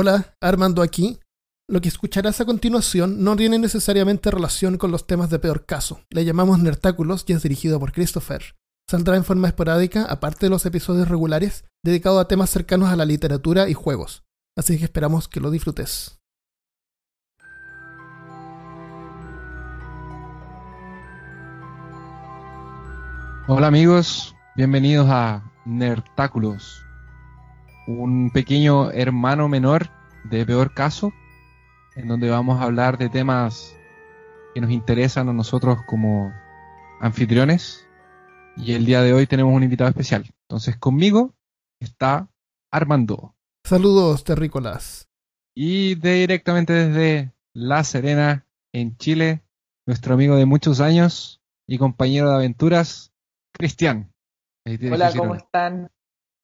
Hola, Armando aquí. Lo que escucharás a continuación no tiene necesariamente relación con los temas de peor caso. Le llamamos Nertáculos y es dirigido por Christopher. Saldrá en forma esporádica, aparte de los episodios regulares, dedicado a temas cercanos a la literatura y juegos. Así que esperamos que lo disfrutes. Hola amigos, bienvenidos a Nertáculos, un pequeño hermano menor de peor caso, en donde vamos a hablar de temas que nos interesan a nosotros como anfitriones. Y el día de hoy tenemos un invitado especial. Entonces conmigo está Armando. Saludos, terrícolas. Y directamente desde La Serena, en Chile, nuestro amigo de muchos años y compañero de aventuras, Cristian. Hola, ¿cómo están?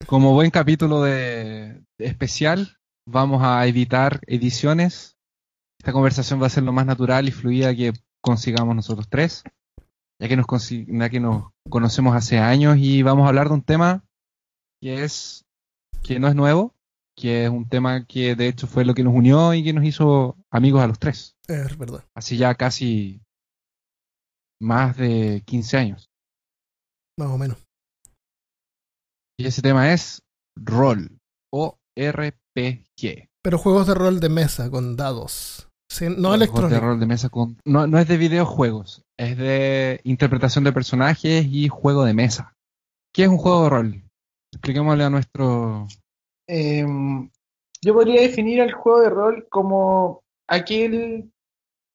Como buen capítulo de, de especial, vamos a evitar ediciones. Esta conversación va a ser lo más natural y fluida que consigamos nosotros tres, ya que nos, ya que nos conocemos hace años y vamos a hablar de un tema que es que no es nuevo, que es un tema que de hecho fue lo que nos unió y que nos hizo amigos a los tres. Es verdad. Así ya casi más de 15 años. Más o menos. Y ese tema es rol o RPG. Pero juegos de rol de mesa con dados. Sí, no Juegos electrónicos. de rol de mesa con no, no es de videojuegos, es de interpretación de personajes y juego de mesa. ¿Qué es un juego de rol? Expliquémosle a nuestro Eh, yo podría definir el juego de rol como aquel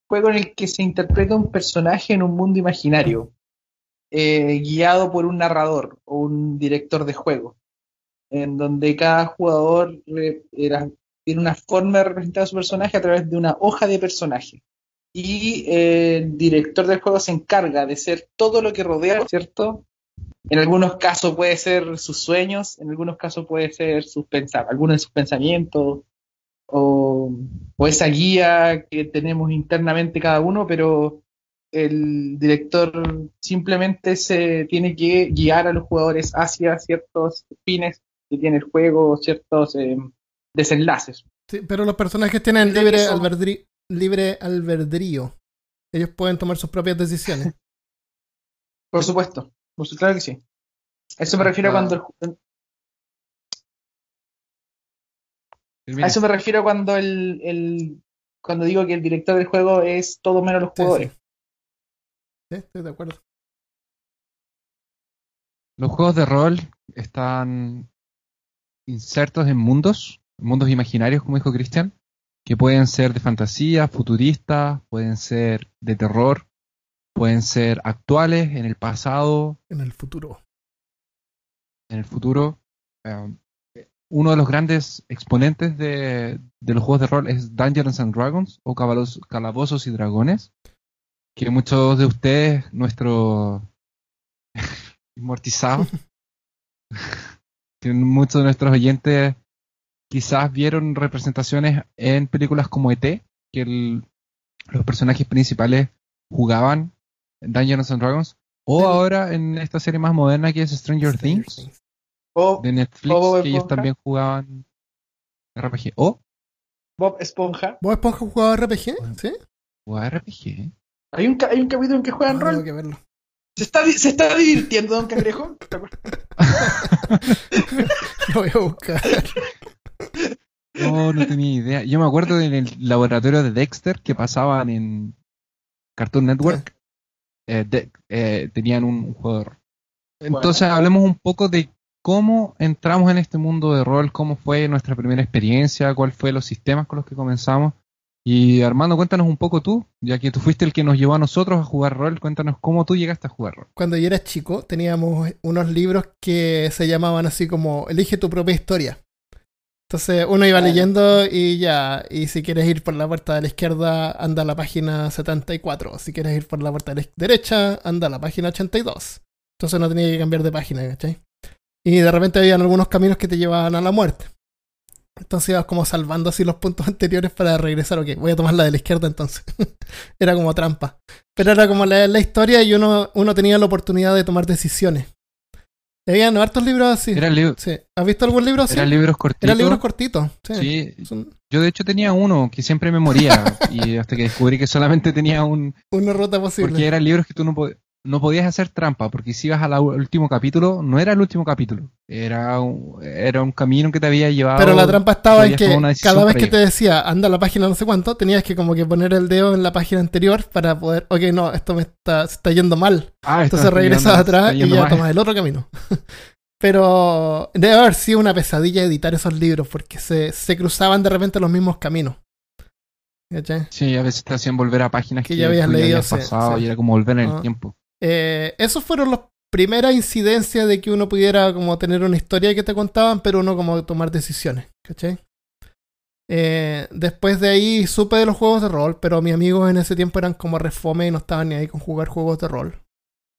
juego en el que se interpreta un personaje en un mundo imaginario, eh, guiado por un narrador o un director de juego, en donde cada jugador era- tiene una forma de representar a su personaje a través de una hoja de personaje. Y eh, el director del juego se encarga de ser todo lo que rodea, ¿cierto? En algunos casos puede ser sus sueños, en algunos casos puede ser sus algunos de sus pensamientos o esa guía que tenemos internamente cada uno, pero el director simplemente se tiene que guiar a los jugadores hacia ciertos fines que tiene el juego, ciertos eh, desenlaces. Sí, pero los personajes tienen libre, que son- albedrí- libre albedrío. Ellos pueden tomar sus propias decisiones. Por supuesto, por su- claro que sí. A eso me refiero cuando el A eso me refiero cuando el, el- cuando digo que el director del juego es todo menos los Sí, jugadores. sí. Sí, estoy de acuerdo. Los juegos de rol están insertos en mundos, mundos imaginarios, como dijo Cristian, que pueden ser de fantasía, futuristas, pueden ser de terror, pueden ser actuales, en el pasado, En el futuro. en el futuro. Um, uno de los grandes exponentes de, de los juegos de rol es Dungeons and Dragons o Calabozos y Dragones, que muchos de ustedes, nuestro inmortizado, que muchos de nuestros oyentes quizás vieron representaciones en películas como ET, que el- los personajes principales jugaban en Dungeons and Dragons, o ahora en esta serie más moderna que es Stranger Things O de Netflix o Bob que ellos también jugaban RPG. O Bob Esponja. ¿Vos Esponja jugaba RPG? ¿Sí? jugaba RPG. Hay un, ca- hay un capítulo en que juegan tengo rol. que verlo. ¿Se está, ¿Se está divirtiendo, Don Cangrejo? Lo voy a buscar. No, no tenía idea. Yo me acuerdo en el laboratorio de Dexter que pasaban en Cartoon Network. eh, de- eh, tenían un, un juego de rol. Entonces Bueno. hablemos un poco de cómo entramos en este mundo de rol, cómo fue nuestra primera experiencia, cuál fue los sistemas con los que comenzamos. Y Armando, cuéntanos un poco tú, ya que tú fuiste el que nos llevó a nosotros a jugar rol, cuéntanos cómo tú llegaste a jugar rol. Cuando yo era chico, teníamos unos libros que se llamaban así como Elige tu propia historia. Entonces uno iba leyendo y ya, y si quieres ir por la puerta de la izquierda, anda a la página 74. Si quieres ir por la puerta de la derecha, anda a la página 82. Entonces no tenía que cambiar de página, ¿cachai? Y de repente habían algunos caminos que te llevaban a la muerte. Entonces ibas como salvando así los puntos anteriores para regresar. Ok, voy a tomar la de la izquierda entonces. era como trampa. Pero era como leer la historia y uno, uno tenía la oportunidad de tomar decisiones. Habían hartos libros así. Eran, li- Sí. ¿Has visto algún libro así? eran libros cortitos. Eran libros cortitos. Sí. Sí, Son- Yo de hecho tenía uno que siempre me moría y hasta que descubrí que solamente tenía un... Una ruta posible. Porque eran libros que tú no, pod- no podías hacer trampa, porque si ibas al último capítulo, no era el último capítulo, era un, era un camino que te había llevado... Pero la trampa estaba en que cada vez que te decía anda a la página no sé cuánto, tenías que como que poner el dedo en la página anterior para poder, ok, no, esto me está, se está yendo mal. Ah, Entonces regresas atrás y ya mal. tomas el otro camino. Pero debe haber sido una pesadilla editar esos libros porque se, se cruzaban de repente los mismos caminos. ¿Cachai? Sí, a veces te hacían volver a páginas Que que, ya habías leído, habías sí, pasado sí. y era como volver en Ah. el tiempo. Eh, esos fueron las primeras incidencias de que uno pudiera como tener una historia que te contaban, pero uno como tomar decisiones, ¿cachai? Eh, después de ahí supe de los juegos de rol, pero mis amigos en ese tiempo eran como refome y no estaban ni ahí con jugar juegos de rol.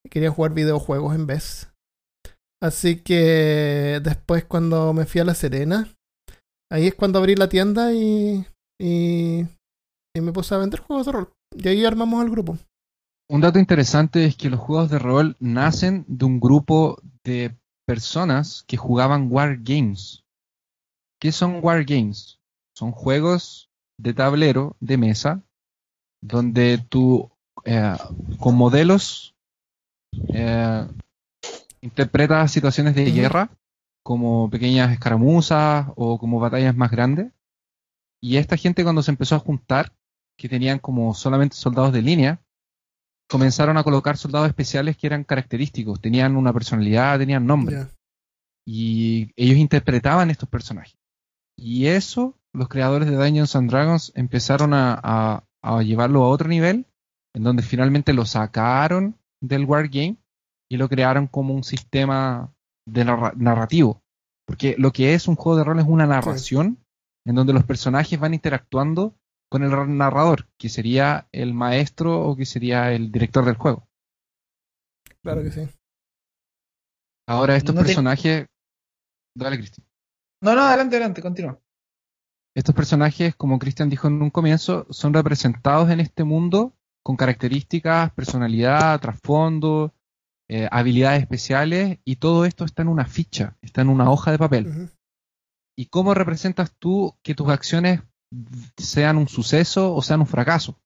Querían jugar videojuegos en vez. Así que después cuando me fui a La Serena, ahí es cuando abrí la tienda y, y, y me puse a vender juegos de rol. Y ahí armamos el grupo. Un dato interesante es que los juegos de rol nacen de un grupo de personas que jugaban War Games. ¿Qué son War Games? Son juegos de tablero, de mesa, donde tú eh, con modelos eh, interpretas situaciones de guerra como pequeñas escaramuzas o como batallas más grandes. Y esta gente cuando se empezó a juntar, que tenían como solamente soldados de línea, comenzaron a colocar soldados especiales que eran característicos, tenían una personalidad, tenían nombre. Y ellos interpretaban estos personajes. Y eso, los creadores de Dungeons and Dragons empezaron a, a- a llevarlo a otro nivel, en donde finalmente lo sacaron del Wargame y lo crearon como un sistema de narra- narrativo. Porque lo que es un juego de rol es una narración en donde los personajes van interactuando con el narrador, que sería el maestro o que sería el director del juego. Claro que sí. Ahora estos No te- personajes... Dale, Cristian. No, no, adelante, adelante, continúa. Estos personajes, como Cristian dijo en un comienzo, son representados en este mundo con características, personalidad, trasfondo, eh, habilidades especiales, y todo esto está en una ficha, está en una hoja de papel. ¿Y cómo representas tú que tus acciones sean un suceso o sean un fracaso?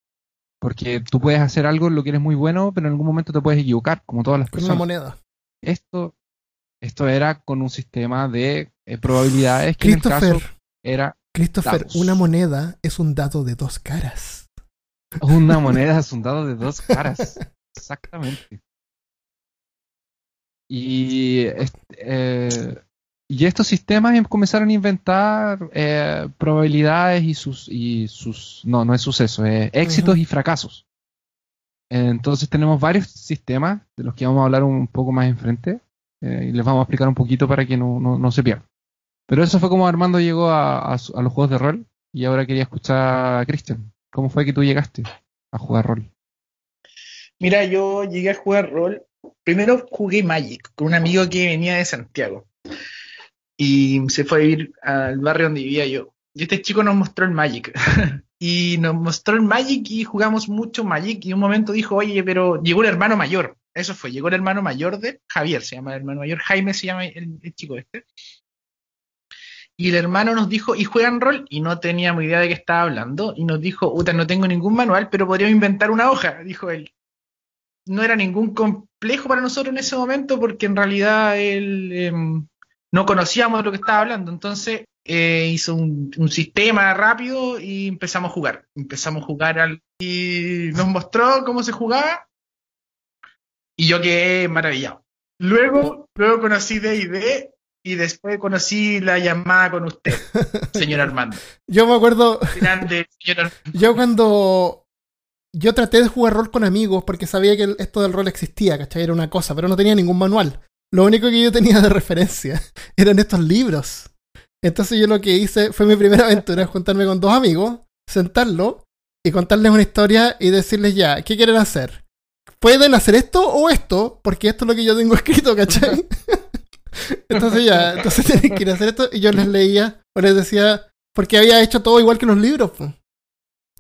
Porque tú puedes hacer algo en lo que eres muy bueno, pero en algún momento te puedes equivocar, como todas las Con una personas. moneda. Esto, esto era con un sistema de eh, probabilidades que en el caso era Christopher, una moneda es un dado de dos caras. Una moneda es un dado de dos caras. Exactamente. Y, est- eh, y estos sistemas em- comenzaron a inventar eh, probabilidades y sus, y sus. No, no es suceso, es éxitos y fracasos. Entonces tenemos varios sistemas de los que vamos a hablar un poco más enfrente. eh, y les vamos a explicar un poquito para que no, no, no se pierdan. Pero eso fue como Armando llegó a, a a los juegos de rol. Y ahora quería escuchar a Christian. ¿Cómo fue que tú llegaste a jugar rol? Mira, yo llegué a jugar rol. Primero jugué Magic con un amigo que venía de Santiago. Y se fue a vivir al barrio donde vivía yo. Y este chico nos mostró el Magic. y nos mostró el Magic y jugamos mucho Magic. Y un momento dijo, oye, pero llegó el hermano mayor. Eso fue, llegó el hermano mayor de Javier, se llama el hermano mayor. Jaime se llama el, chico este. Y el hermano nos dijo, ¿y juegan rol? Y no teníamos idea de qué estaba hablando. Y nos dijo, Uta, no tengo ningún manual, pero podríamos inventar una hoja, dijo él no era ningún complejo para nosotros en ese momento porque en realidad él no conocíamos de lo que estaba hablando. Entonces eh, hizo un, un sistema rápido y empezamos a jugar. Empezamos a jugar al, y nos mostró cómo se jugaba y yo quedé maravillado. Luego, luego conocí D&D y después conocí la llamada con usted, señor Armando. Yo me acuerdo, Grande, señor Armando. yo cuando yo traté de jugar rol con amigos porque sabía que esto del rol existía, ¿cachai? Era una cosa, pero no tenía ningún manual. Lo único que yo tenía de referencia eran estos libros. Entonces yo lo que hice fue mi primera aventura, juntarme con dos amigos, sentarlo y contarles una historia y decirles ya, ¿qué quieren hacer? ¿Pueden hacer esto o esto? Porque esto es lo que yo tengo escrito, ¿cachai? entonces ya, entonces tienen que ir a hacer esto y yo les leía o les decía, porque había hecho todo igual que los libros. po.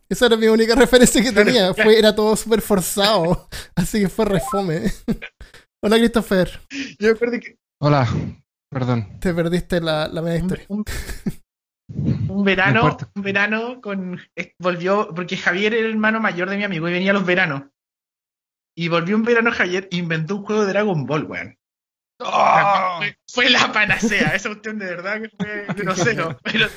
Esa era mi única referencia que tenía. Fue, era todo súper forzado. Así que fue refome. Hola Christopher. Yo que Hola, perdón. Te perdiste la, la media historia. un, un verano, un verano con eh, volvió, porque Javier era el hermano mayor de mi amigo y venía los veranos. Y volvió un verano Javier e inventó un juego de Dragon Ball, weón. ¡Oh! Fue, fue la panacea, esa cuestión de verdad que fue grosero. Pero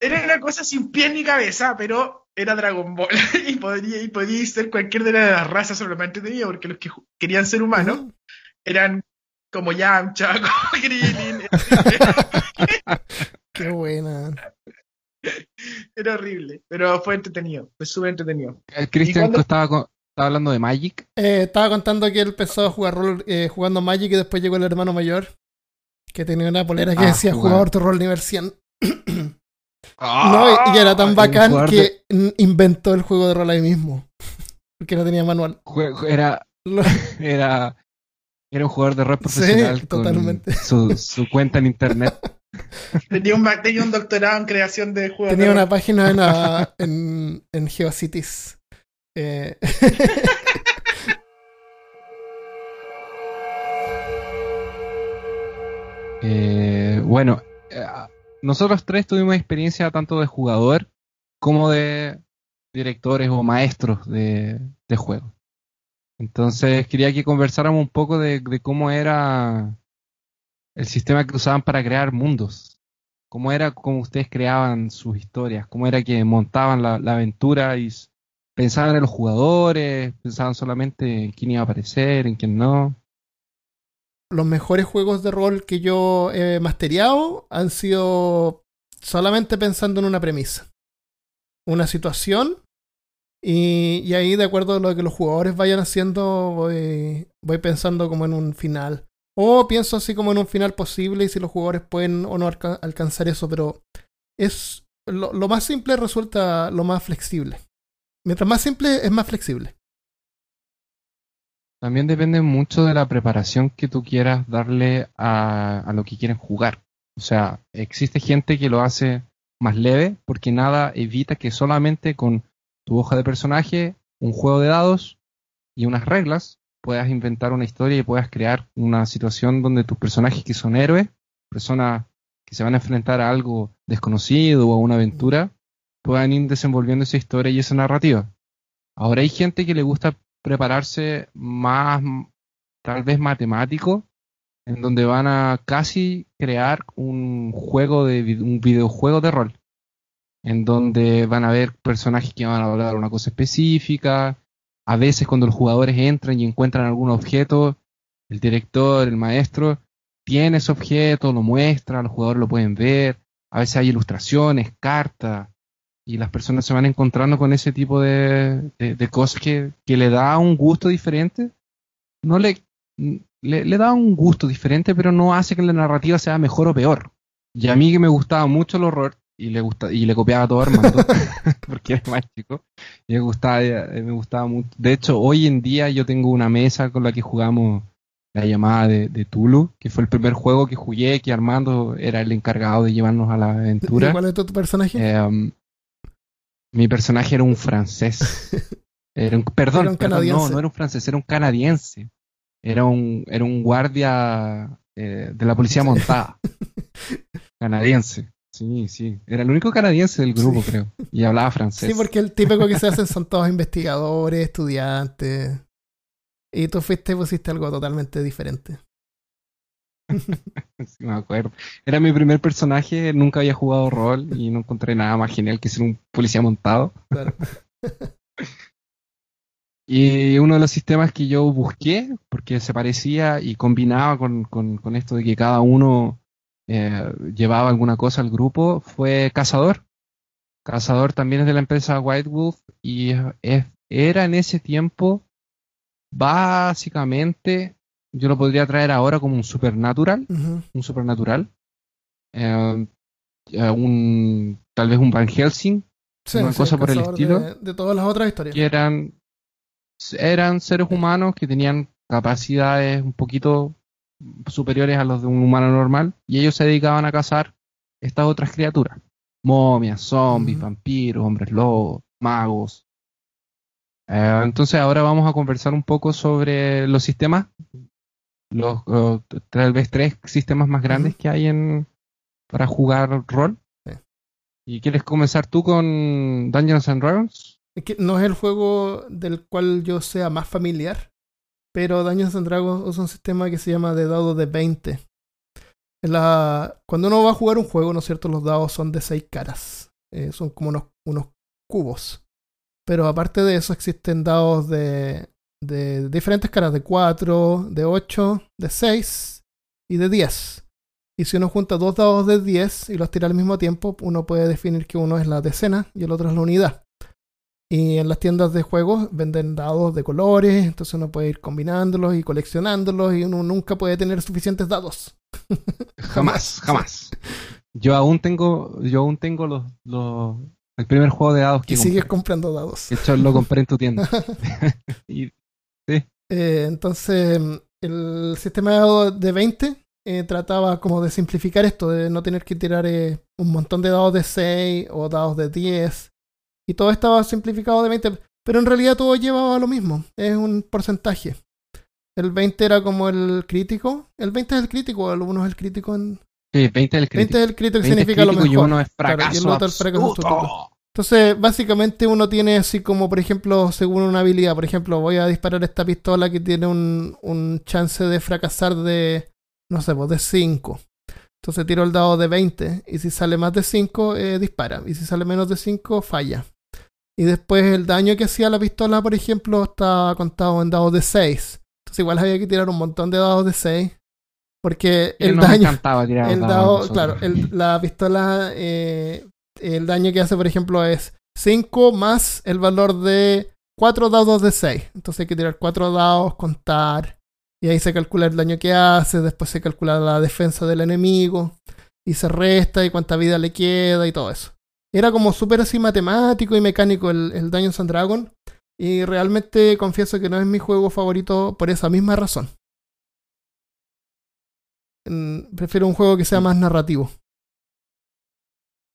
era una cosa sin pie ni cabeza, pero era Dragon Ball. Y podría, y podía ser cualquier de las razas solamente tenía, porque los que querían ser humanos Ujú. eran como Yamcha, como Krillin. Qué buena. Era horrible, pero fue entretenido, fue súper entretenido. El Cristian cuándo- estaba, con- estaba hablando de Magic. Eh, estaba contando que él empezó a jugar rol eh, jugando Magic y después llegó el hermano mayor que tenía una polera que Ah, decía jugador tu rol nivel 100. No, ¡Ah! y, y era tan Un bacán que de- inventó el juego de rol ahí mismo. Porque no tenía manual. era, era, era un jugador de rol Sí, profesional con totalmente. su, su cuenta en internet. Tenía un, ma- tenía un doctorado en creación de juegos. tenía de una rol. página en, la- en, en GeoCities. Eh, Eh, bueno, eh, nosotros tres tuvimos experiencia tanto de jugador como de directores o maestros de, juego. Entonces quería que conversáramos un poco de, cómo era el sistema que usaban para crear mundos. Cómo era cómo ustedes creaban sus historias, cómo era que montaban la, aventura y pensaban en los jugadores, pensaban solamente en quién iba a aparecer, en quién no. Los mejores juegos de rol que yo he masteriado han sido solamente pensando en una premisa, una situación, y, y ahí de acuerdo a lo que los jugadores vayan haciendo, voy, pensando como en un final. O pienso así como en un final posible y si los jugadores pueden o no alca- alcanzar eso, pero es lo, lo más simple resulta lo más flexible. Mientras más simple es más flexible. También depende mucho de la preparación que tú quieras darle a, a lo que quieren jugar. O sea, existe gente que lo hace más leve porque nada evita que solamente con tu hoja de personaje, un juego de dados y unas reglas puedas inventar una historia y puedas crear una situación donde tus personajes que son héroes, personas que se van a enfrentar a algo desconocido o a una aventura, puedan ir desenvolviendo esa historia y esa narrativa. Ahora hay gente que le gusta prepararse más, tal vez matemático, en donde van a casi crear un juego de un videojuego de rol, en donde van a ver personajes que van a hablar una cosa específica. A veces cuando los jugadores entran y encuentran algún objeto, el director, el maestro, tiene ese objeto, lo muestra, los jugadores lo pueden ver. A veces hay ilustraciones, cartas, y las personas se van encontrando con ese tipo de, de- de cosas que, que le da un gusto diferente. No le, le, le da un gusto diferente, pero no hace que la narrativa sea mejor o peor. Y a mí que me gustaba mucho el horror, y le gusta, y le copiaba todo a Armando, porque era más chico, y me gustaba, eh, me gustaba mucho. De hecho, hoy en día yo tengo una mesa con la que jugamos la llamada de, de Tulu, que fue el primer juego que jugué, que Armando era el encargado de llevarnos a la aventura. ¿Cuál es tu, tu personaje? Eh, um, mi personaje era un francés. Era un, perdón, Era un perdón, no, no era un francés, era un canadiense. Era un, era un guardia eh, de la policía montada. canadiense. Sí, sí. Era el único canadiense del grupo, Sí. creo. Y hablaba francés. Sí, porque el típico que se hacen son todos investigadores, estudiantes. Y tú fuiste y pusiste algo totalmente diferente. Sí, me acuerdo. Era mi primer personaje, nunca había jugado rol y no encontré nada más genial que ser un policía montado. Claro. Y uno de los sistemas que yo busqué, porque se parecía y combinaba con, con- con esto de que cada uno eh, llevaba alguna cosa al grupo, fue Cazador. Cazador también es de la empresa White Wolf y es- era en ese tiempo básicamente, yo lo podría traer ahora como un supernatural, un supernatural, eh, eh, un, tal vez un Van Helsing, Sí, Una sí, cosa por el estilo. De, de todas las otras historias. que eran, eran seres humanos que tenían capacidades un poquito superiores a los de un humano normal y ellos se dedicaban a cazar estas otras criaturas. Momias, zombies, vampiros, hombres lobos, magos. Eh, entonces ahora vamos a conversar un poco sobre los sistemas, los tal vez tres sistemas más grandes que hay en para jugar rol. Sí. ¿Y quieres comenzar tú con Dungeons and Dragons? Es que no es el juego del cual yo sea más familiar, pero Dungeons and Dragons usa un sistema que se llama de dados de 20. En la, cuando uno va a jugar un juego, ¿no es cierto? Los dados son de 6 caras. Eh, son como unos, unos cubos. Pero aparte de eso existen dados de, de diferentes caras, de 4, de 8, de 6 y de 10. Y si uno junta dos dados de 10 y los tira al mismo tiempo, uno puede definir que uno es la decena y el otro es la unidad. Y en las tiendas de juegos venden dados de colores, entonces uno puede ir combinándolos y coleccionándolos y uno nunca puede tener suficientes dados. Jamás, jamás. Yo aún tengo, yo aún tengo los, los el primer juego de dados que y sigues comprando dados. De hecho, lo compré en tu tienda. y Eh, entonces, el sistema de dados de 20 eh, trataba como de simplificar esto, de no tener que tirar eh, un montón de dados de 6 o dados de 10. Y todo estaba simplificado de 20, pero en realidad todo llevaba a lo mismo, es un porcentaje. El 20 era como el crítico. El 20 es el crítico, el 1 es el crítico. En... sí, 20 del crítico. 20 es el crítico que 20 es significa lo crítico mejor. y uno es Claro, y fracaso. el otro es fracaso. Entonces, básicamente uno tiene así como, por ejemplo, según una habilidad, por ejemplo, voy a disparar esta pistola que tiene un, un chance de fracasar de, no sé, pues de 5. Entonces tiro el dado de 20 y si sale más de 5, eh, dispara. Y si sale menos de 5, falla. Y después el daño que hacía la pistola, por ejemplo, está contado en dados de 6. Entonces igual había que tirar un montón de dados de 6. Porque el no me daño, encantaba tirar el dado, claro, el- la pistola, eh, el daño que hace, por ejemplo, es 5 más el valor de 4 dados de 6. Entonces hay que tirar 4 dados, contar, y ahí se calcula el daño que hace, después se calcula la defensa del enemigo, y se resta y cuánta vida le queda y todo eso. Era como súper así matemático y mecánico el, el Dungeons and Dragon, y realmente confieso que no es mi juego favorito por esa misma razón. Mm, Prefiero un juego que sea más narrativo.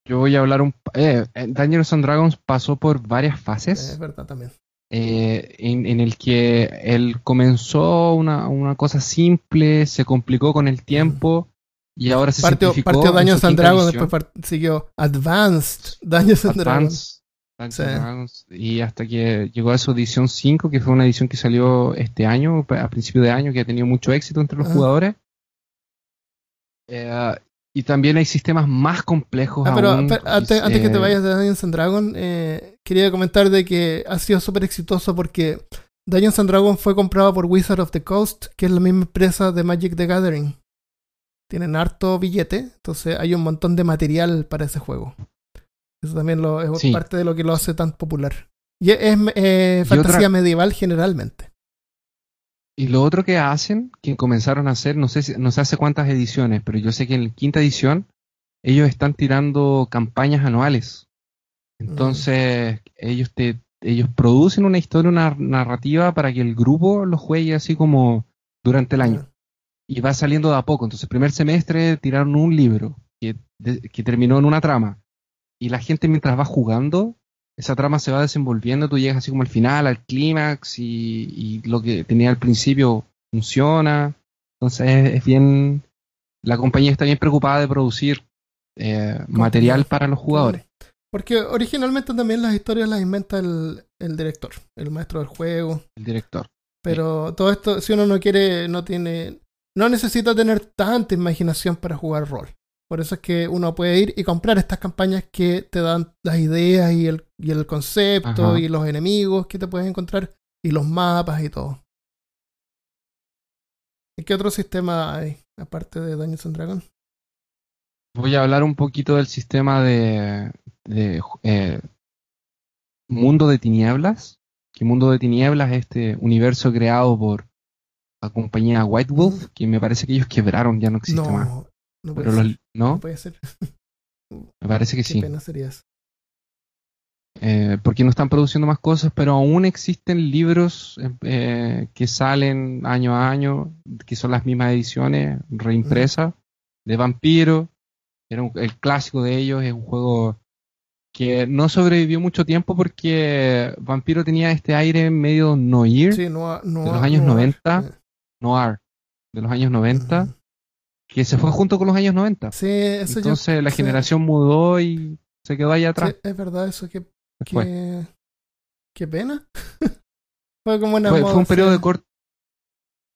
Yo voy a hablar un... Eh, eh, Dungeons and Dragons pasó por varias fases. Es verdad también. eh, en, en el que él comenzó una, una cosa simple, se complicó con el tiempo y ahora se Partió, simplificó. partió su and Dragons, después part- siguió Advanced Dungeons and Dragons. Sí. Dragons, y hasta que llegó a su edición 5, que fue una edición que salió este año, a principio de año, que ha tenido mucho éxito entre los jugadores. Eh, y también hay sistemas más complejos. Ah, pero aún, pero antes, antes que te vayas de Dungeons and Dragons, eh, quería comentar de que ha sido súper exitoso porque Dungeons and Dragons fue comprado por Wizard of the Coast, que es la misma empresa de Magic the Gathering. Tienen harto billete, entonces hay un montón de material para ese juego. Eso también lo, es Sí. parte de lo que lo hace tan popular. Y es, eh, fantasía otra- medieval generalmente. Y lo otro que hacen, que comenzaron a hacer, no sé, si- no sé hace cuántas ediciones, pero yo sé que en la quinta edición ellos están tirando campañas anuales. Entonces, ellos te ellos producen una historia, una narrativa para que el grupo lo juegue así como durante el año. Y va saliendo de a poco. Entonces, primer semestre tiraron un libro que, de- que terminó en una trama. Y la gente mientras va jugando, esa trama se va desenvolviendo, tú llegas así como al final, al clímax, y, y lo que tenía al principio funciona. Entonces es, es bien, la compañía está bien preocupada de producir eh, material para los jugadores. Porque originalmente también las historias las inventa el, el director, el maestro del juego. El director. Pero todo esto, si uno no quiere, no tiene, no necesita tener tanta imaginación para jugar rol. Por eso es que uno puede ir y comprar estas campañas que te dan las ideas y el, y el concepto Ajá. y los enemigos que te puedes encontrar y los mapas y todo. ¿Y qué otro sistema hay aparte de Dungeons and Dragons? Voy a hablar un poquito del sistema de, de, eh, Mundo de Tinieblas. Que Mundo de Tinieblas es este universo creado por la compañía White Wolf, que me parece que ellos quebraron, ya no existe No, más. No puede Pero ser. los- ¿no? No puede ser. Me parece que Qué sí. pena sería eso. Eh, porque no están produciendo más cosas, pero aún existen libros eh, que salen año a año, que son las mismas ediciones reimpresas, de Vampiro. Era un- el clásico de ellos, es un juego que no sobrevivió mucho tiempo porque Vampiro tenía este aire medio noir, Sí, De los años no- 90. eh, noir, de los años 90, ujú. Que se fue junto con los años 90. Sí, eso yo- Entonces la sí. generación mudó y se quedó ahí atrás. Sí, es verdad eso, que, que- qué pena. fue como una Fue, fue un moda, periodo de corto.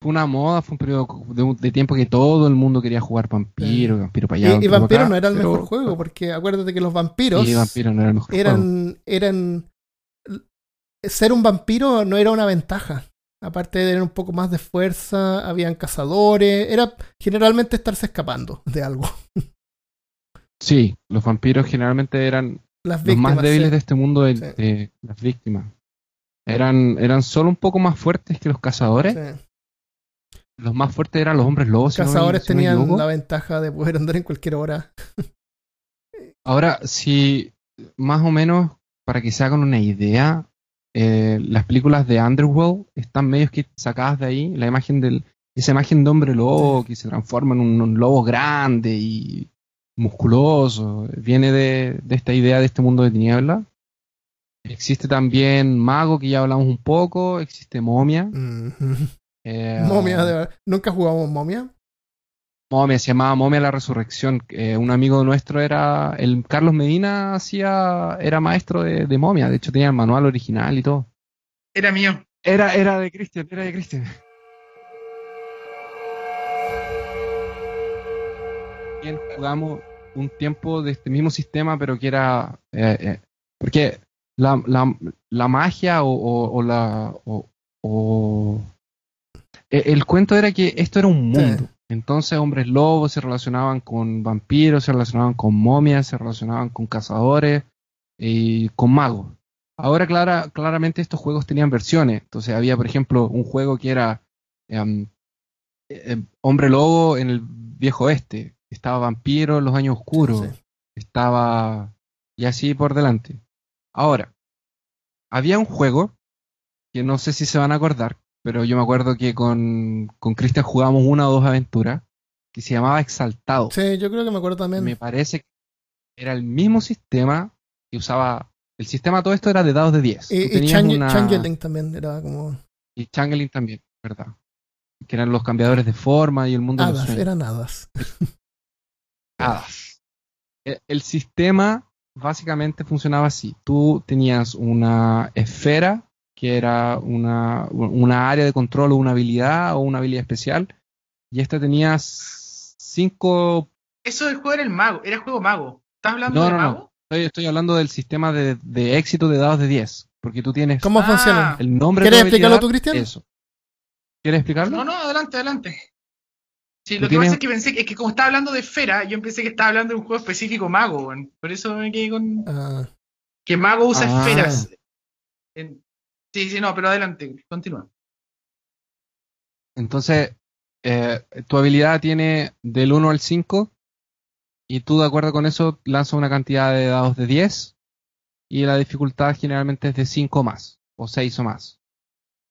Fue una moda, fue un periodo de, de tiempo que todo el mundo quería jugar vampiro, vampiro para allá. Y, y vampiro acá, no era el pero- mejor juego, porque acuérdate que los vampiros Y vampiro no era el mejor juego. eran, eran. Ser un vampiro no era una ventaja. Aparte de tener un poco más de fuerza, habían cazadores. Era generalmente estarse escapando de algo. Sí, los vampiros generalmente eran Las los víctimas. más débiles sí. de este mundo de, Sí. de las víctimas. Eran, eran solo un poco más fuertes que los cazadores. Sí. Los más fuertes eran los hombres lobos. me- Cazadores si no me tenían la ventaja de poder andar en cualquier hora. Ahora, si más o menos, para que se hagan una idea, eh, las películas de Underworld están medio que sacadas de ahí. La imagen del, esa imagen de hombre lobo que se transforma en un, un lobo grande y musculoso, viene de, de esta idea de este mundo de tiniebla. Existe también Mago, que ya hablamos un poco, existe Momia. Eh, Momia, de verdad. Nunca jugamos momia. Momia, se llamaba Momia la Resurrección. Eh, un amigo nuestro era, el Carlos Medina hacía, era maestro de, de Momia, de hecho tenía el manual original y todo. Era mío. Era, era de Cristian, era de Cristian. Bien, jugamos un tiempo de este mismo sistema, pero que era. eh, eh, porque la, la, la magia o, o- o la. o- o- eh, el cuento era que esto era un mundo. Sí. Entonces, hombres lobos se relacionaban con vampiros, se relacionaban con momias, se relacionaban con cazadores y con magos. Ahora, clara, claramente, estos juegos tenían versiones. Entonces, había, por ejemplo, un juego que era em, eh, Hombre Lobo en el viejo oeste. Estaba Vampiro en los años oscuros. Sí. Estaba. Y así por delante. Ahora, había un juego que no sé si se van a acordar, pero yo me acuerdo que con, con Cristian jugamos una o dos aventuras que se llamaba Exaltado. Sí, yo creo que me acuerdo también. Me parece que era el mismo sistema que usaba. El sistema todo esto era de dados de 10. Tú Y, una- Changeling también era como. Y Changeling también, ¿verdad? Que eran los cambiadores de forma y el mundo de los Hadas, sueños. eran hadas. hadas. El, el sistema básicamente funcionaba así. Tú tenías una esfera que era una, una área de control o una habilidad o una habilidad especial. Y esta tenía cinco... Eso del juego era el mago, era el juego mago. ¿Estás hablando No, de no, no. mago? Estoy, estoy hablando del sistema de, de éxito de dados de 10. Porque tú tienes ¿Cómo Ah. funciona? el nombre de ¿Quieres explicarlo tú, Cristian? Eso. ¿Quieres explicarlo? No, no, adelante, adelante. Sí, lo que tienes- pasa es que pensé que, es que como estaba hablando de esfera, yo pensé que estaba hablando de un juego específico mago. Por eso me quedé con. Ah, Que mago usa Ah. esferas. En- Sí, sí, no, pero adelante, continúa. Entonces, eh, tu habilidad tiene del 1 al 5 y tú de acuerdo con eso lanzas una cantidad de dados de 10 y la dificultad generalmente es de 5 más o 6 o más.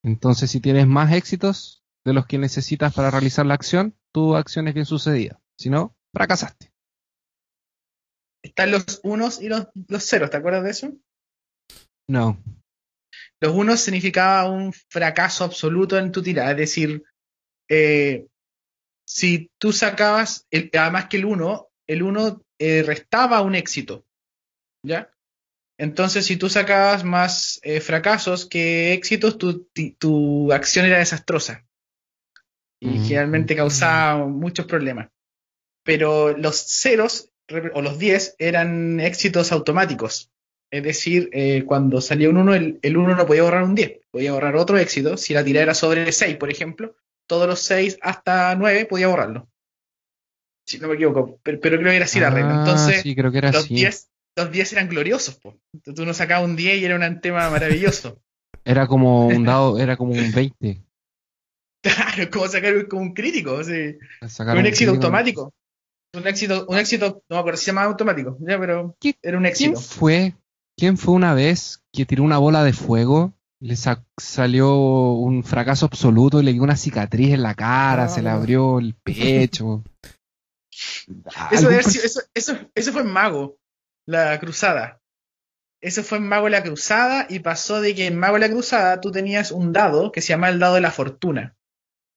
Entonces, si tienes más éxitos de los que necesitas para realizar la acción, tu acción es bien sucedida. Si no, fracasaste. Están los unos y los, los ceros, ¿te acuerdas de eso? No. Los unos significaba un fracaso absoluto en tu tirada, es decir, eh, si tú sacabas, el- además que el uno, el uno eh, restaba un éxito, ¿ya? Entonces, si tú sacabas más eh, fracasos que éxitos, tu, tu acción era desastrosa. Y Ujú. generalmente causaba muchos problemas. Pero los ceros, o los 10, eran éxitos automáticos. Es decir, eh, cuando salía un 1, el, el 1 no podía borrar un 10, podía borrar otro éxito. Si la tirada era sobre 6, por ejemplo, todos los 6 hasta 9 podía borrarlo. Si no me equivoco, pero, pero creo que era así la regla. Ah, Entonces, sí, creo que era los, así. 10, los 10 eran gloriosos. po. Entonces, Tú no sacabas un 10 y era un tema maravilloso. Era como un dado, era como un 20. claro, como sacar como un crítico. sí. Sacar un éxito crítico. automático. Un éxito, un éxito, no me acuerdo si se llamaba automático, ya, pero ¿Qué- era un ¿Quién éxito. fue? ¿Quién fue una vez que tiró una bola de fuego? Le sa- salió un fracaso absoluto y le dio una cicatriz en la cara, Ah, se le no. abrió el pecho. Eso, ¿Algún debe pers- ser- eso, eso, eso fue en Mago, la cruzada. Eso fue en Mago la cruzada y pasó de que en Mago la cruzada tú tenías un dado que se llama el dado de la fortuna,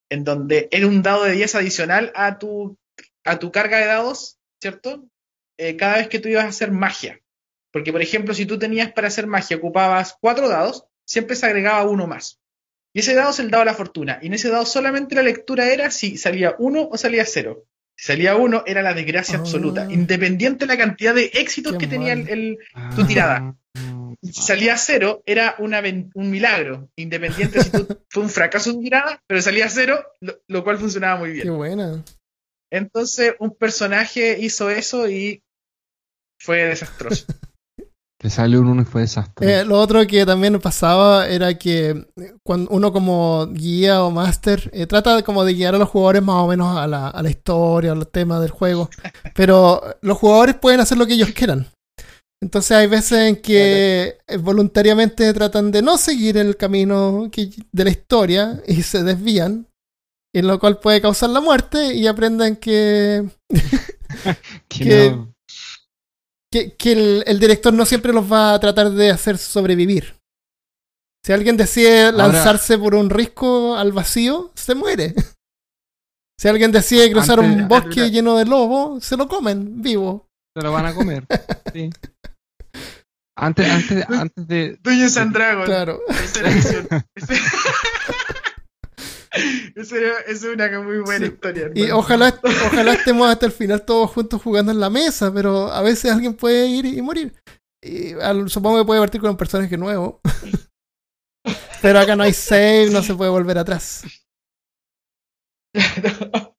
en donde era un dado de 10 adicional a tu, a tu carga de dados, ¿cierto? Eh, cada vez que tú ibas a hacer magia. Porque, por ejemplo, si tú tenías para hacer magia, ocupabas cuatro dados, siempre se agregaba uno más. Y ese dado es el dado de la fortuna. Y en ese dado solamente la lectura era si salía uno o salía cero. Si salía uno, era la desgracia Ah. absoluta, independiente de la cantidad de éxitos Qué que tenía el, el- tu tirada. Ah, Y si salía cero, era una un milagro, independiente si tú, fue un fracaso tu tirada, pero salía cero, lo, lo cual funcionaba muy Qué bien. buena. Entonces, un personaje hizo eso y fue desastroso. Te un uno y fue desastre. Eh, lo otro que también pasaba era que eh, cuando uno como guía o máster eh, trata de como de guiar a los jugadores más o menos a la, a la historia, a los temas del juego, pero los jugadores pueden hacer lo que ellos quieran. Entonces hay veces en que eh, voluntariamente tratan de no seguir el camino que- de la historia y se desvían, en lo cual puede causar la muerte y aprenden que Que que- no- que, que el, el director no siempre los va a tratar de hacer sobrevivir. Si alguien decide Ahora- lanzarse por un risco al vacío, se muere. Si alguien decide cruzar Antes- un bosque lleno de lobos, se lo comen vivo. Se lo van a comer. sí. Antes, antes, antes de. Dueño Sandrago, Claro. esa es una muy buena Sí. historia. Y ojalá, ojalá estemos hasta el final todos juntos jugando en la mesa, pero a veces alguien puede ir y morir. Y al- supongo que puede partir con un personaje nuevo. Pero acá no hay save, no se puede volver atrás.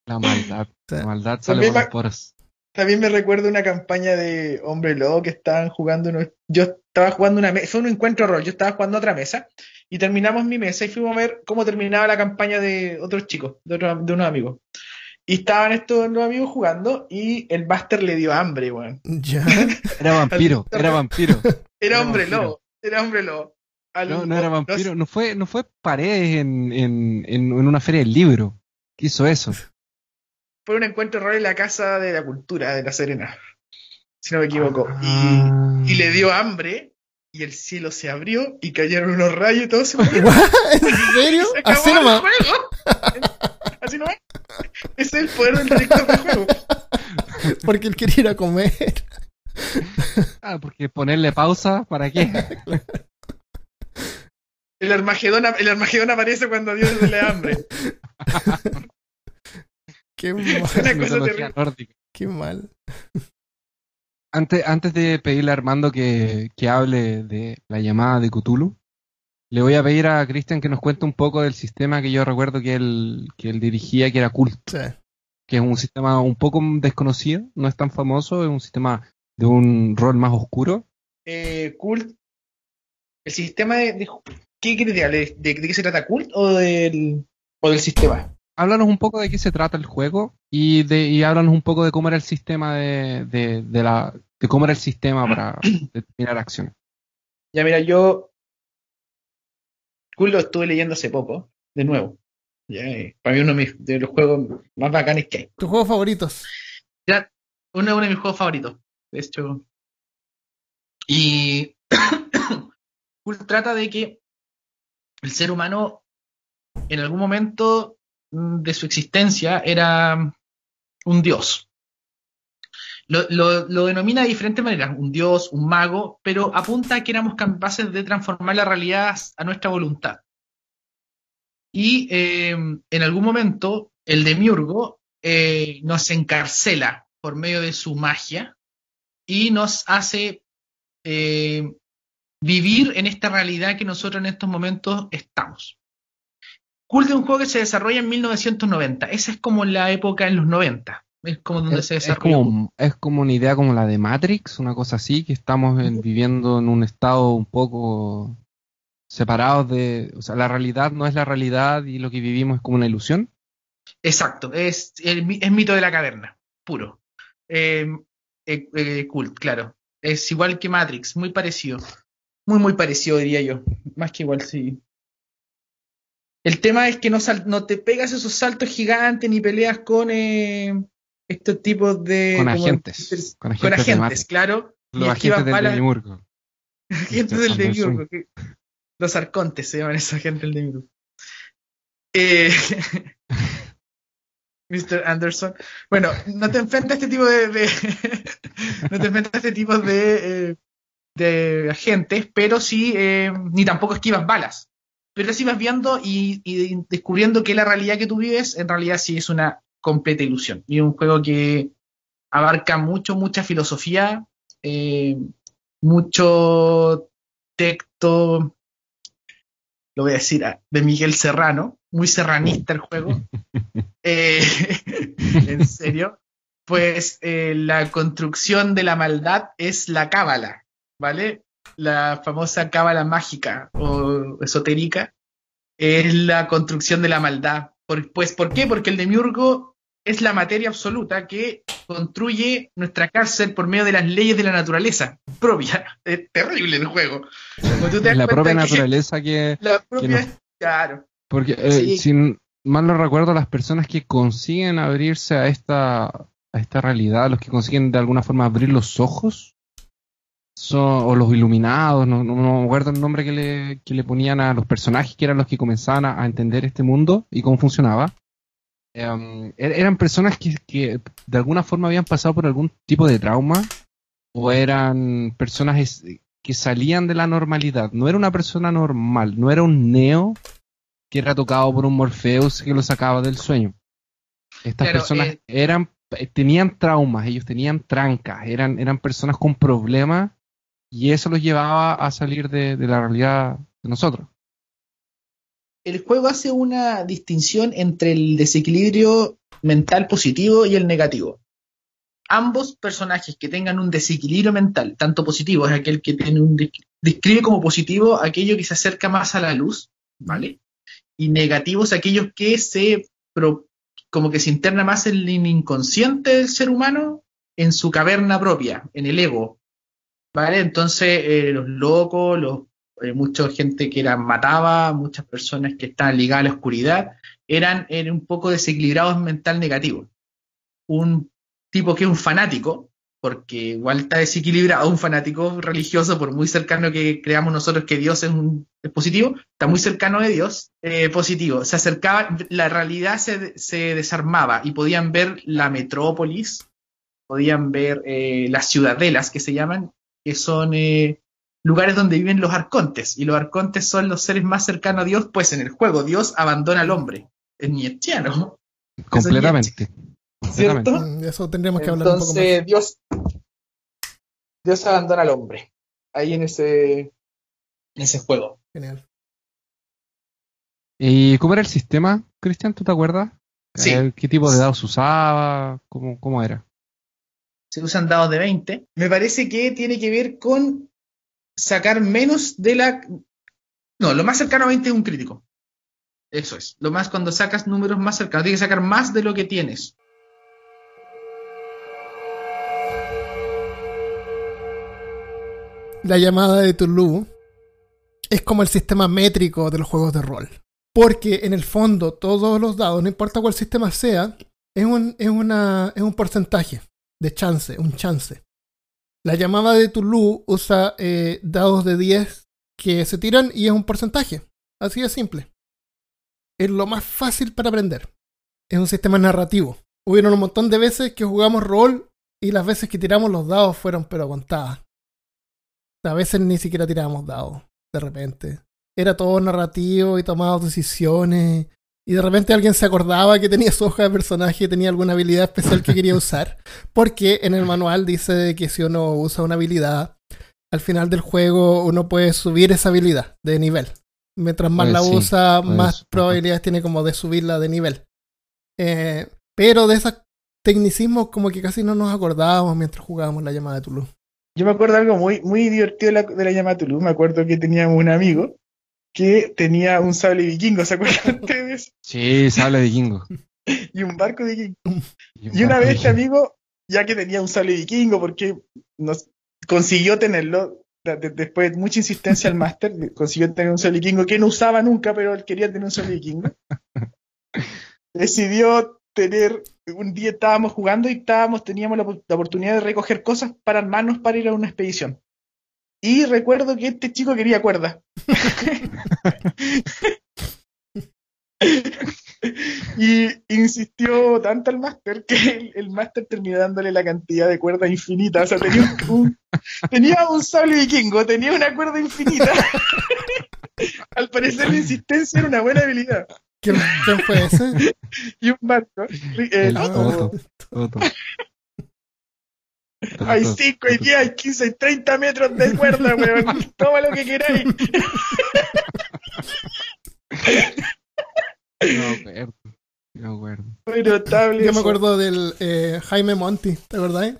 La maldad. Sí. La maldad sale También por me- los poros. También me recuerdo una campaña de Hombre Lobo que estaban jugando. unos- yo estaba jugando una mesa. Fue un encuentro rol. Yo estaba jugando otra mesa. Y terminamos mi mesa y fuimos a ver cómo terminaba la campaña de otros chicos, de, otro- de unos amigos. Y estaban estos los amigos jugando y el Buster le dio hambre, weón. Ya. Era vampiro, era vampiro. Era Era hombre vampiro. lobo. Era hombre lobo. Al- No, no era vampiro. No fue, no fue paredes en, en, en, en una feria del libro. ¿Qué hizo eso? fue un encuentro rol en la Casa de la Cultura de La Serena. Si no me equivoco. Ah. Y, y le dio hambre. Y el cielo se abrió y cayeron unos rayos y todo se murió. ¿En serio? Se acabó Así el nomás. juego. Así nomás. Ese es el poder del director de juego. Porque él quería ir a comer. Ah, porque ponerle pausa, ¿para qué? El Armagedón, el Armagedón aparece cuando Dios le da hambre. Qué mal. Una cosa Mitología terrible. nórdica. Qué mal. Antes, antes de pedirle a Armando que, que hable de la llamada de Cthulhu, le voy a pedir a Cristian que nos cuente un poco del sistema que yo recuerdo que él, que él dirigía, que era Cult, Sí. que es un sistema un poco desconocido, no es tan famoso, es un sistema de un rol más oscuro. Eh, Cult. El sistema de. de- ¿Qué quieres decir? ¿De, de, de qué se trata Cult o del, o del sistema? Háblanos un poco de qué se trata el juego y, de, y háblanos un poco de cómo era el sistema de, de, de la, de cómo era el sistema para determinar acciones. Ya, mira, yo. Cult lo estuve leyendo hace poco, de nuevo. Ya, eh, para mí, uno de, mis- de los juegos más bacanes que hay. ¿Tus juegos favoritos? Ya, uno, uno de mis juegos favoritos. De hecho. Y. Cult trata de que el ser humano, en algún momento de su existencia, era un dios. Lo, denomina de diferentes maneras, un dios, un mago, pero apunta a que éramos capaces de transformar la realidad a nuestra voluntad. Y eh, en algún momento el demiurgo eh, nos encarcela por medio de su magia y nos hace eh, vivir en esta realidad que nosotros en estos momentos estamos. Cult es un juego que se desarrolla en 1990. Esa es como la época en los 90. Es como donde Es, se es desarrolla. como, es como una idea como la de Matrix, una cosa así, que estamos en- viviendo en un estado un poco separados de... O sea, la realidad no es la realidad y lo que vivimos es como una ilusión. Exacto, es, el mi- es mito de la caverna, puro. Eh, eh, eh, cult, claro. Es igual que Matrix, muy parecido. Muy, muy parecido, diría yo. Más que igual, sí. El tema es que no, sal- no te pegas esos saltos gigantes ni peleas con eh, estos tipos de. Con agentes, con Con agentes de agentes, claro. Los agentes del balas- Demiurgo. Agentes del. Demiurgo. que- Los arcontes se llaman esos agentes del Demiurgo. Eh, Mr. Anderson. Bueno, no te enfrentas a este tipo de. de- no te enfrentas a este tipo de. eh, de agentes, pero sí, eh, ni tampoco esquivas balas. Pero sí vas viendo y, y descubriendo que la realidad que tú vives en realidad sí es una completa ilusión. Y un juego que abarca mucho, mucha filosofía, eh, mucho texto, lo voy a decir, ah, de Miguel Serrano, muy serranista el juego. Eh, en serio. Pues eh, la construcción de la maldad es la cábala, ¿vale? La famosa cábala mágica o esotérica es la construcción de la maldad. pues, ¿por qué? Porque el demiurgo es la materia absoluta que construye nuestra cárcel por medio de las leyes de la naturaleza propia. Es terrible el juego. la propia naturaleza que... La propia, claro. Porque, eh, sin mal no recuerdo, las personas que consiguen abrirse a esta, a esta realidad, los que consiguen de alguna forma abrir los ojos, son, o los iluminados, no, no, no recuerdo el nombre que le, que le, ponían a los personajes que eran los que comenzaban a, a entender este mundo y cómo funcionaba. Um, eran personas que, que, de alguna forma habían pasado por algún tipo de trauma o eran personas que salían de la normalidad. No era una persona normal, no era un neo que era tocado por un Morpheus que lo sacaba del sueño. Estas personas eh, eran eh, tenían traumas, ellos tenían trancas, eran, eran personas con problemas y eso los llevaba a salir de, de la realidad de nosotros el juego hace una distinción entre el desequilibrio mental positivo y el negativo. Ambos personajes que tengan un desequilibrio mental, tanto positivo es aquel que tiene un describe como positivo aquello que se acerca más a la luz, ¿vale? Y negativo es aquellos que se como que se interna más en el inconsciente del ser humano, en su caverna propia, en el ego, ¿vale? Entonces, eh, los locos, los eh, mucha gente que era, mataba, muchas personas que estaban ligadas a la oscuridad, eran, eran un poco desequilibrados mental negativo. Un tipo que es un fanático, porque igual está desequilibrado, un fanático religioso, por muy cercano que creamos nosotros que Dios es, un, positivo, está muy cercano de Dios, eh, positivo. Se acercaba, la realidad se, se, desarmaba y podían ver la metrópolis, podían ver eh, las ciudadelas que se llaman, que son eh, lugares donde viven los arcontes, y los arcontes son los seres más cercanos a Dios, pues en el juego Dios abandona al hombre. Es nietzscheano. Completamente. ¿Cierto? Mm, eso tendríamos que hablar un poco más. Dios, Dios abandona al hombre. Ahí en ese, en ese juego. Genial. ¿Y cómo era el sistema, Cristian? ¿Tú te acuerdas? Sí. Eh, ¿Qué tipo de dados usaba? ¿Cómo, ¿Cómo era? Se usan dados de 20. Me parece que tiene que ver con sacar menos de la... No, lo más cercano a 20 es un crítico. Eso es. Lo más cuando sacas números más cercanos. Tienes que sacar más de lo que tienes. La llamada de Tulu es como el sistema métrico de los juegos de rol. Porque en el fondo todos los dados, no importa cuál sistema sea, es un, es una, es un porcentaje de chance, un chance. La llamada de Tulu usa eh, dados de 10 que se tiran y es un porcentaje. Así de simple. Es lo más fácil para aprender. Es un sistema narrativo. Hubieron un montón de veces que jugamos rol y las veces que tiramos los dados fueron pero contadas. A veces ni siquiera tirábamos dados, de repente. Era todo narrativo y tomábamos decisiones y de repente alguien se acordaba que tenía su hoja de personaje y tenía alguna habilidad especial que quería usar. Porque en el manual dice que si uno usa una habilidad, al final del juego uno puede subir esa habilidad de nivel. Mientras más la usa, más probabilidades tiene como de subirla de nivel. Eh, pero de esos tecnicismos como que casi no nos acordábamos mientras jugábamos la llamada de Toulouse. Yo me acuerdo algo muy, muy divertido de la, de la llamada de Toulouse. Me acuerdo que teníamos un amigo que tenía un sable vikingo, ¿se acuerdan ustedes? Sí, sable vikingo. y un barco vikingo. Y, y una vez este amigo, ya que tenía un sable vikingo, porque nos consiguió tenerlo, de, después de mucha insistencia al máster, consiguió tener un sable vikingo que no usaba nunca, pero él quería tener un sable vikingo. Decidió tener, un día estábamos jugando y estábamos, teníamos la, la oportunidad de recoger cosas para armarnos para ir a una expedición. Y recuerdo que este chico quería cuerda. y insistió tanto al máster que el, máster terminó dándole la cantidad de cuerda infinita. O sea, tenía un, tenía un sable vikingo, tenía una cuerda infinita. Al parecer la insistencia era una buena habilidad. ¿Quién, quién fue ese? Y un barco. Eh, El. Hay Toto, 5, hay Toto. 10, hay 15, hay 30 metros de cuerda, weón. Toma lo que queráis. No me acuerdo. No me acuerdo. Muy notable. Yo me acuerdo del eh, Jaime Monti, ¿te acordás?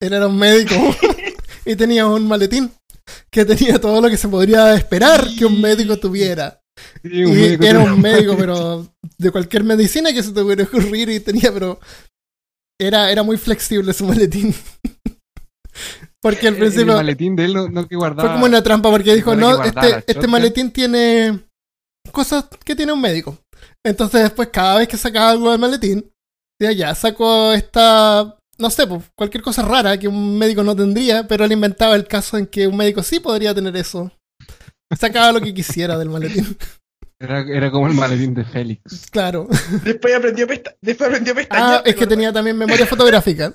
Él era un médico y tenía un maletín que tenía todo lo que se podría esperar que un médico tuviera. Sí, un Y médico era un médico, pero de cualquier medicina que se te pudiera ocurrir y tenía, pero era, era muy flexible su maletín. Porque al El- El principio maletín de él no, no que guardaba. fue como una trampa porque dijo, no, este, este maletín tiene cosas que tiene un médico. Entonces después cada vez que sacaba algo del maletín, decía, ya, saco esta, no sé, pues, cualquier cosa rara que un médico no tendría, pero él inventaba el caso en que un médico sí podría tener eso. Sacaba lo que quisiera del maletín. Era, era como el maletín de Félix. Claro. Después aprendió a, pesta- después aprendió pestañear. Ah, es que tenía también memoria fotográfica.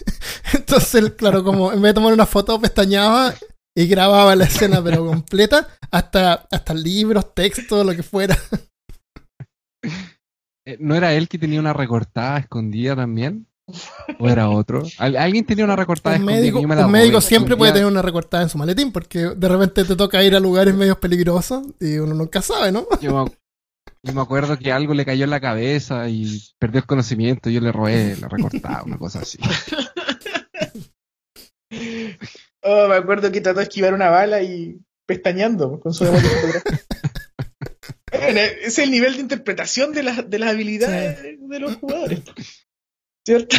Entonces, claro, como en vez de tomar una foto, pestañaba y grababa la escena, pero completa, hasta, hasta libros, textos, lo que fuera. Eh, ¿No era él que tenía una recortada escondida también? ¿O era otro? ¿Al- ¿Alguien tenía una recortada Un médico, Yo me la un médico la siempre puede tener una recortada en su maletín, porque de repente te toca ir a lugares medios peligrosos y uno nunca sabe, ¿no? Yo me, yo me acuerdo que algo le cayó en la cabeza y perdió el conocimiento. Yo le robé la recortada, una cosa así. Oh, me acuerdo que trató de esquivar una bala y pestañeando con su. Bueno, es el nivel de interpretación de las, de las habilidades de los jugadores. ¿Cierto?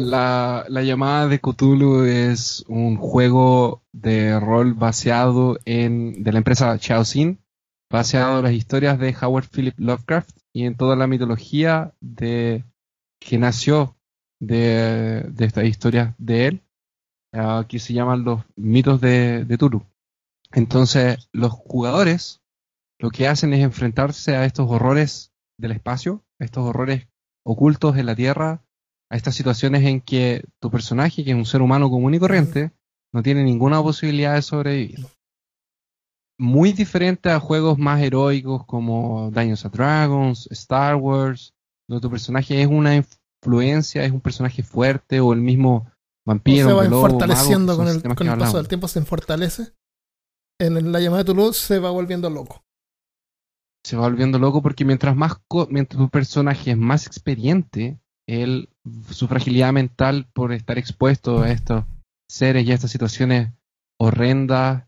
La, la llamada de Cthulhu es un juego de rol baseado en de la empresa Chaosiin, baseado en las historias de Howard Philip Lovecraft y en toda la mitología de que nació de, de estas historias de él, que se llaman los mitos de, de Tulu. Entonces, los jugadores lo que hacen es enfrentarse a estos horrores del espacio, a estos horrores ocultos en la Tierra, a estas situaciones en que tu personaje, que es un ser humano común y corriente, no tiene ninguna posibilidad de sobrevivir. Muy diferente a juegos más heroicos como Dungeons and Dragons, Star Wars, donde tu personaje es una influencia, es un personaje fuerte, o el mismo vampiro, se va lobo, fortaleciendo mago, con el, con paso del tiempo, se fortalece. En la llamada de Toulouse se va volviendo loco. Se va volviendo loco porque mientras más co- mientras tu personaje es más experiente, él, su fragilidad mental por estar expuesto a estos seres y a estas situaciones horrendas,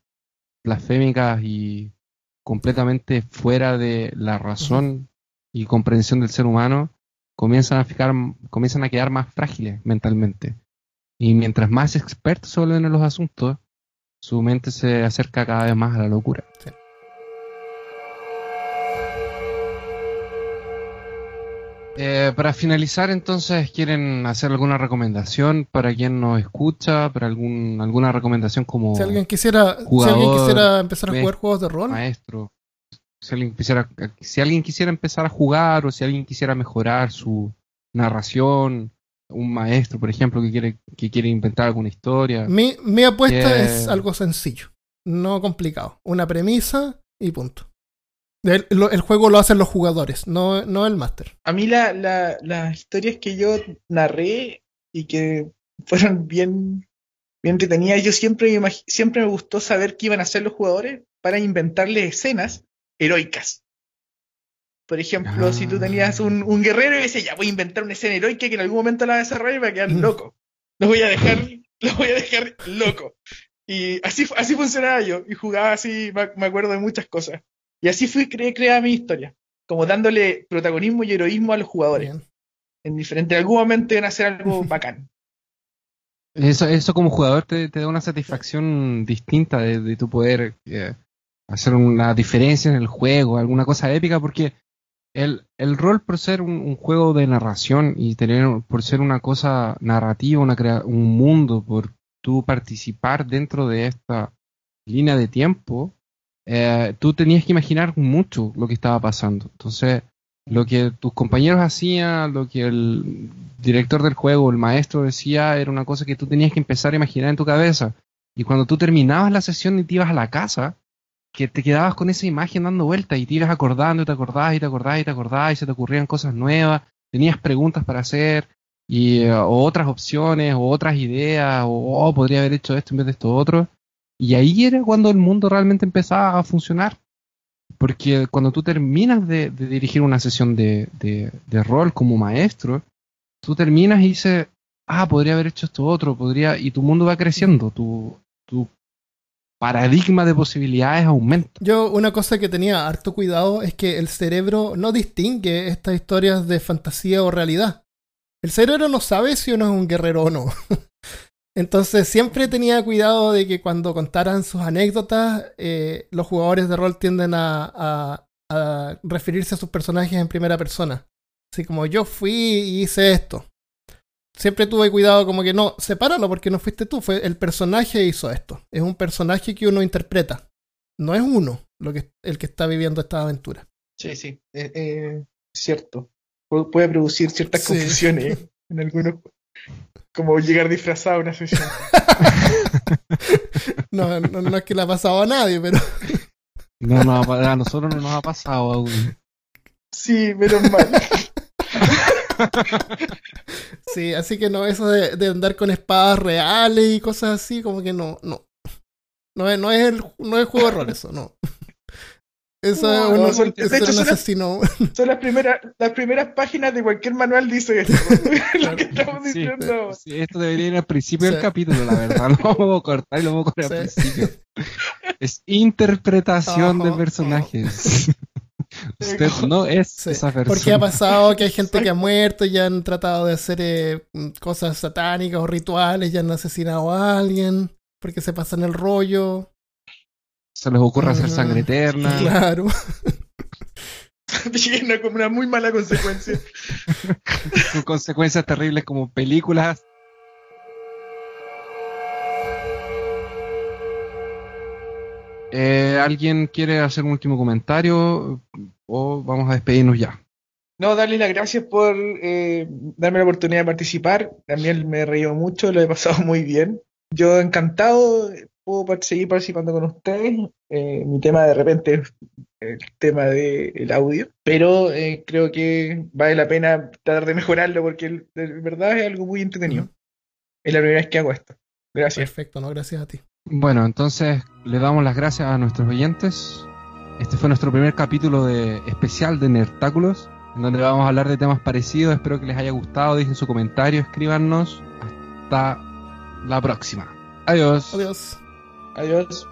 blasfémicas y completamente fuera de la razón y comprensión del ser humano, comienzan a, fijar, comienzan a quedar más frágiles mentalmente. Y mientras más expertos se vuelven en los asuntos, su mente se acerca cada vez más a la locura. Eh, para finalizar, entonces, ¿quieren hacer alguna recomendación para quien nos escucha? ¿Para algún, alguna recomendación como Si alguien quisiera, si alguien quisiera empezar a jugar juegos de rol, maestro? Si alguien, quisiera, si alguien quisiera empezar a jugar o si alguien quisiera mejorar su narración, un maestro, por ejemplo, que quiere, que quiere inventar alguna historia. mi, mi apuesta es algo sencillo, no complicado. Una premisa y punto. El, juego lo hacen los jugadores, no, no el máster. a mí la, la- las historias que yo narré y que fueron bien, bien entretenidas, yo siempre me, siempre me gustó saber qué iban a hacer los jugadores para inventarles escenas heroicas. Por ejemplo, Ah. si tú tenías un, un guerrero y decías, ya voy a inventar una escena heroica que en algún momento la voy a desarrollar y va a quedar Mm. loco. Lo voy a dejar, lo voy a dejar loco. Y así, así funcionaba yo. Y jugaba así, me acuerdo de muchas cosas. Y así fui cre creada mi historia. Como dándole protagonismo y heroísmo a los jugadores. Bien. En diferente, en algún momento iban a hacer algo bacán. Eso, eso como jugador te, te da una satisfacción distinta de, de tu poder eh, hacer una diferencia en el juego, alguna cosa épica, porque el, el rol por ser un, un juego de narración y tener por ser una cosa narrativa, una crea- un mundo, por tú participar dentro de esta línea de tiempo, eh, tú tenías que imaginar mucho lo que estaba pasando. Entonces, lo que tus compañeros hacían, lo que el director del juego, el maestro decía, era una cosa que tú tenías que empezar a imaginar en tu cabeza. Y cuando tú terminabas la sesión y te ibas a la casa, que te quedabas con esa imagen dando vueltas y te ibas acordando y te acordabas y te acordabas y te acordabas y se te ocurrían cosas nuevas, tenías preguntas para hacer y eh, otras opciones o otras ideas o oh, podría haber hecho esto en vez de esto otro. Y ahí era cuando el mundo realmente empezaba a funcionar. Porque cuando tú terminas de, dirigir una sesión de, rol como maestro, tú terminas y dices, ah, podría haber hecho esto otro, podría, y tu mundo va creciendo, tu, tu paradigma de posibilidades aumenta. Yo una cosa que tenía harto cuidado es que el cerebro no distingue estas historias de fantasía o realidad. El cerebro no sabe si uno es un guerrero o no. Entonces siempre tenía cuidado de que cuando contaran sus anécdotas, eh, los jugadores de rol tienden a, a, a, referirse a sus personajes en primera persona. Así como yo fui y hice esto. Siempre tuve cuidado como que no, sepáralo porque no fuiste tú, fue el personaje hizo esto. Es un personaje que uno interpreta. No es uno lo que, el que está viviendo esta aventura. Sí, sí, eh, eh, cierto. Puede producir ciertas sí. confusiones en algunos como llegar disfrazado a una sesión. no, no, no, es que le ha pasado a nadie, pero. no, no, a nosotros no nos ha pasado aún. Sí, menos mal. sí, así que no, eso de, de, andar con espadas reales y cosas así, como que no, no. No es, no es el no es juego de rol eso, no. Eso no, es, no, un, son, de hecho, un son, asesino. Las, son las primeras, las primeras páginas de cualquier manual dice esto. lo que estamos sí, diciendo. Sí, esto debería ir al principio sí. del capítulo, la verdad. Lo vamos a cortar y lo vamos a cortar al principio. Es interpretación de personajes. Usted no es Sí, esa persona. Porque ha pasado que hay gente que ha muerto y han tratado de hacer eh, cosas satánicas o rituales y han asesinado a alguien porque se pasan el rollo. Se les ocurre hacer sangre eterna. Claro. Viene como una muy mala consecuencia. Con consecuencias terribles como películas. Eh, ¿Alguien quiere hacer un último comentario o vamos a despedirnos ya? No, darle las gracias por eh, darme la oportunidad de participar. También me he reído mucho, lo he pasado muy bien. Yo encantado puedo seguir participando con ustedes. Eh, mi tema de repente es el tema del audio, pero eh, creo que vale la pena tratar de mejorarlo porque de verdad es algo muy entretenido. Mm. Es la primera vez que hago esto. Gracias. Perfecto, no, gracias a ti. Bueno, entonces le damos las gracias a nuestros oyentes. Este fue nuestro primer capítulo de especial de Nertáculos, en donde vamos a hablar de temas parecidos. Espero que les haya gustado. Dejen su comentario, escríbanos. Hasta la próxima. Adiós. Adiós. Adiós.